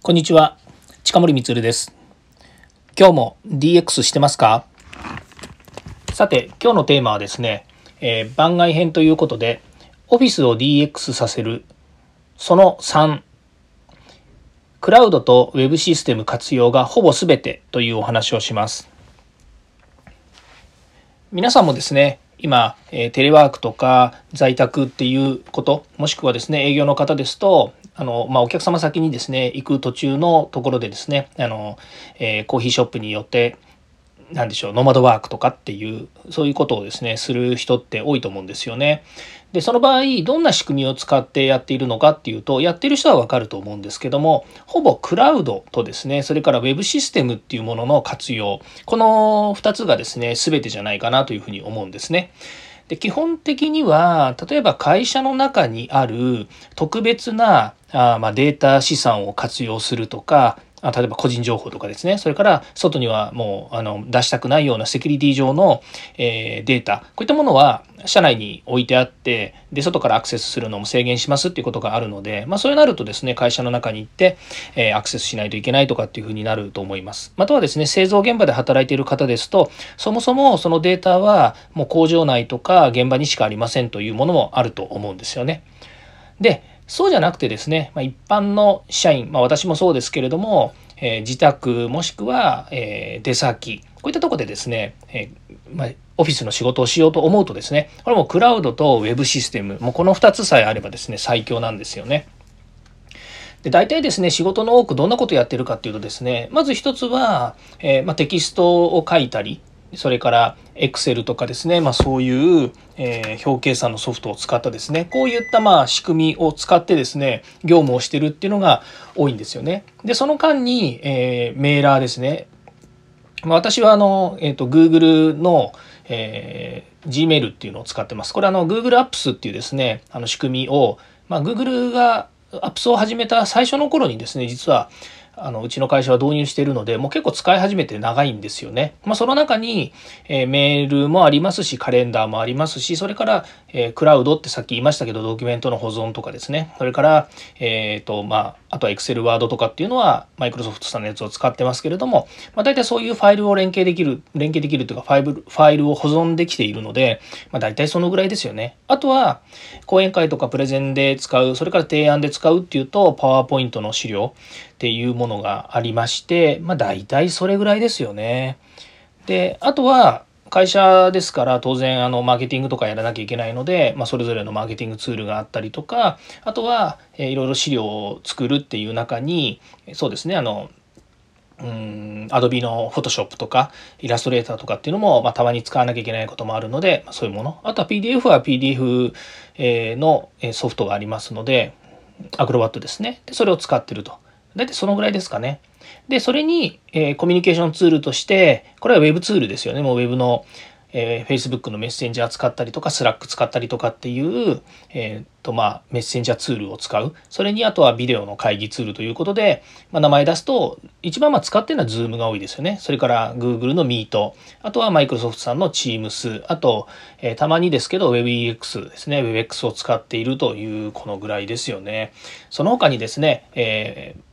こんにちは。近森光です。今日も DX してますか？さて今日のテーマはですね、えー、番外編ということでオフィスを DX させる。その3クラウドと Web システム活用がほぼ全てというお話をします。皆さんもですね今、えテレワークとか在宅っていうこと、もしくはですね、営業の方ですと、あの、まあ、お客様先にですね、行く途中のところでですね、あの、えー、コーヒーショップによって、何でしょう、ノマドワークとかっていう、そういうことをですね、する人って多いと思うんですよね。で、その場合、どんな仕組みを使ってやっているのかっていうと、やってる人はわかると思うんですけども、ほぼクラウドとですね、それから Web システムっていうものの活用、この2つがですね、全てじゃないかなというふうに思うんですね。で基本的には例えば会社の中にある特別なあまあデータ資産を活用するとかあ例えば個人情報とかですね。それから外にはもうあの出したくないようなセキュリティ上の、えー、データ。こういったものは社内に置いてあってで外からアクセスするのも制限しますっていうことがあるので、まあ、そうなるとですね会社の中に行って、えー、アクセスしないといけないとかっていうふうになると思います。またはですね製造現場で働いている方ですとそもそもそのデータはもう工場内とか現場にしかありませんというものもあると思うんですよね。でそうじゃなくてですね、まあ、一般の社員、まあ、私もそうですけれども、えー、自宅もしくは、えー、出先こういったとこでですね、えー、まあ、オフィスの仕事をしようと思うとですねこれもクラウドとウェブシステムもうこの2つさえあればですね最強なんですよね。で大体ですね仕事の多くどんなことやってるかっていうとですねまず一つは、えまあ、テキストを書いたりそれから Excel とかですね、まあ、そういう、えー、表計算のソフトを使ったですねこういったまあ仕組みを使ってですね業務をしてるっていうのが多いんですよね。でその間に、えー、メーラーですねまあ私はあの、えーと、Google の、えー、Gmail っていうのを使ってます。これあの Google Apps っていうですねあの仕組みを、まあ、Google が Apps を始めた最初の頃にですね実はあのうちの会社は導入しているのでもう結構使い始めて長いんですよね。まあ、その中に、えー、メールもありますしカレンダーもありますしそれから、えー、クラウドってさっき言いましたけどドキュメントの保存とかですねそれから、えーとまあ、あとは Excel、Word とかっていうのはマイクロソフトさんのやつを使ってますけれども、まあ、大体そういうファイルを連携できる連携できるというかファイルファイルを保存できているので、まあ、大体そのぐらいですよね。あとは講演会とかプレゼンで使うそれから提案で使うっていうとパワーポイントの資料っていうものがありまして、まあ大体それぐらいですよね。で、あとは会社ですから当然あのマーケティングとかやらなきゃいけないので、まあ、それぞれのマーケティングツールがあったりとかあとは、えいろいろ資料を作るっていう中にそうですねあのうん、アドビのフォトショップとかイラストレーターとかっていうのも、まあ、たまに使わなきゃいけないこともあるので、まあ、そういうもの。あとは PDF は PDF のソフトがありますのでアクロバットですね。でそれを使ってると。大体そのぐらいですかね。で、それに、えー、コミュニケーションツールとして、これは Web ツールですよね。もう Web の、えー、Facebook のメッセンジャー使ったりとか、Slack 使ったりとかっていう、えー、と、まあ、メッセンジャーツールを使う。それに、あとはビデオの会議ツールということで、まあ、名前出すと、一番まあ使ってるのは Zoom が多いですよね。それから Google の Meet、あとは Microsoft さんの Teams、あと、えー、たまにですけど WebEX ですね。WebEX を使っているという、このぐらいですよね。その他にですね、えー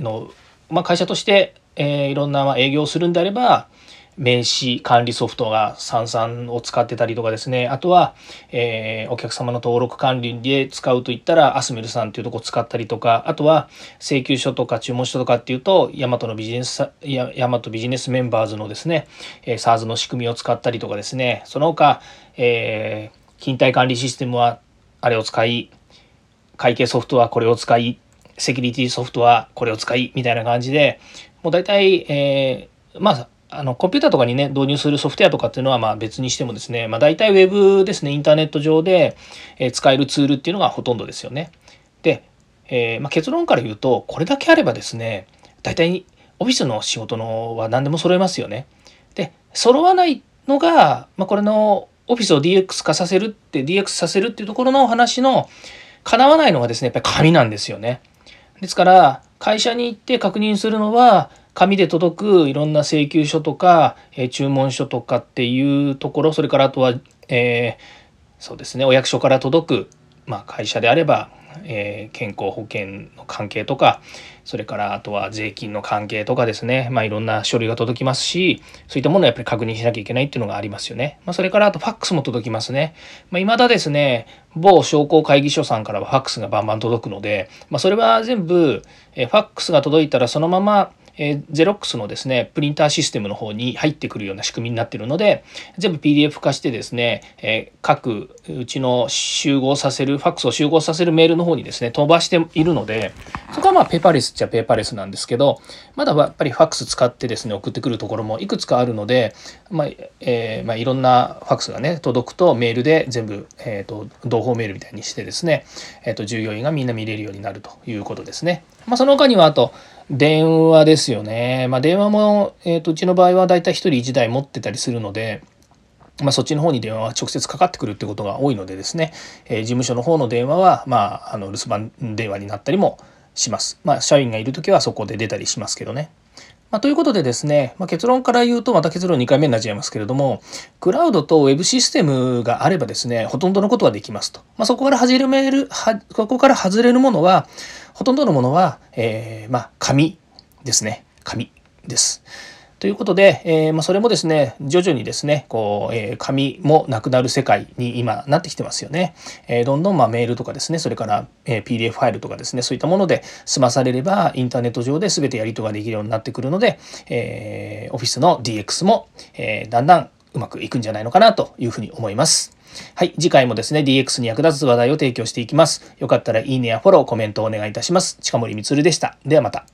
の、まあ、会社として、えー、いろんな営業をするんであれば、名刺管理ソフトがさんを使ってたりとかですね。あとは、えー、お客様の登録管理で使うといったら、アスメルさんっていうとこ使ったりとか、あとは請求書とか注文書とかっていうと、ヤマトのビジネス、ヤマトビジネスメンバーズのですね、えー、SARS の仕組みを使ったりとかですね。その他、えー、勤怠管理システムはあれを使い、会計ソフトはこれを使い、セキュリティソフトはこれを使いみたいな感じでもう大体、えー、まああのコンピューターとかにね導入するソフトウェアとかっていうのはまあ別にしてもですね、まあ、大体 Web ですねインターネット上でえ使えるツールっていうのがほとんどですよね。で、えー、まあ、結論から言うとこれだけあればですね大体オフィスの仕事のは何でも揃えますよね。で揃わないのが、まあ、これのオフィスを DX 化させるって DX させるっていうところの話の叶わないのがですねやっぱり紙なんですよね。ですから、会社に行って確認するのは、紙で届くいろんな請求書とか、えー、注文書とかっていうところ、それからあとは、えー、そうですね、お役所から届く、まあ、会社であれば、えー、健康保険の関係とかそれからあとは税金の関係とかですね、まあ、いろんな書類が届きますしそういったものをやっぱり確認しなきゃいけないっていうのがありますよね。まあ、それからあとファックスも届きますね。まあ、未だですね某商工会議所さんからはファックスがバンバン届くので、まあ、それは全部、えー、ファックスが届いたらそのままえー、ゼロックスのですね、プリンターシステムの方に入ってくるような仕組みになっているので、全部 PDF 化してですね、えー、各うちの集合させる、ファックスを集合させるメールの方にですね、飛ばしているので、そこはまあペーパーレスっちゃペーパーレスなんですけど、まだやっぱりファックス使ってですね、送ってくるところもいくつかあるので、まあ、えー、まあ、いろんなファックスがね、届くとメールで全部、えっ、と、同胞メールみたいにしてですね、えっ、と、従業員がみんな見れるようになるということですね。まあ、その他にはあと、電話ですよね。まあ、電話も、えーと、うちの場合はだいたい1人1台持ってたりするので、まあ、そっちの方に電話は直接かかってくるってことが多いのでですね、えー、事務所の方の電話は、まあ、あの留守番電話になったりもします。まあ、社員がいる時はそこで出たりしますけどね。まあ、ということでですね、まあ、結論から言うとまた結論2回目になっちゃいますけれども、クラウドと Web システムがあればですね、ほとんどのことはできますと。まあ、そこから始める、ここから外れるものは、ほとんどのものは、えー、まあ、紙ですね。紙です。ということで、えー、まあ、それもですね、徐々にですね、こう、えー、紙もなくなる世界に今なってきてますよね。えー、どんどんまメールとかですね、それから、え PDF ファイルとかですね、そういったもので済まされれば、インターネット上で全てやり取りができるようになってくるので、えー、オフィスの DX も、えだんだんうまくいくんじゃないのかなというふうに思います。はい。次回もですね、DX に役立つ話題を提供していきます。よかったらいいねやフォロー、コメントをお願いいたします。近森光でした。ではまた。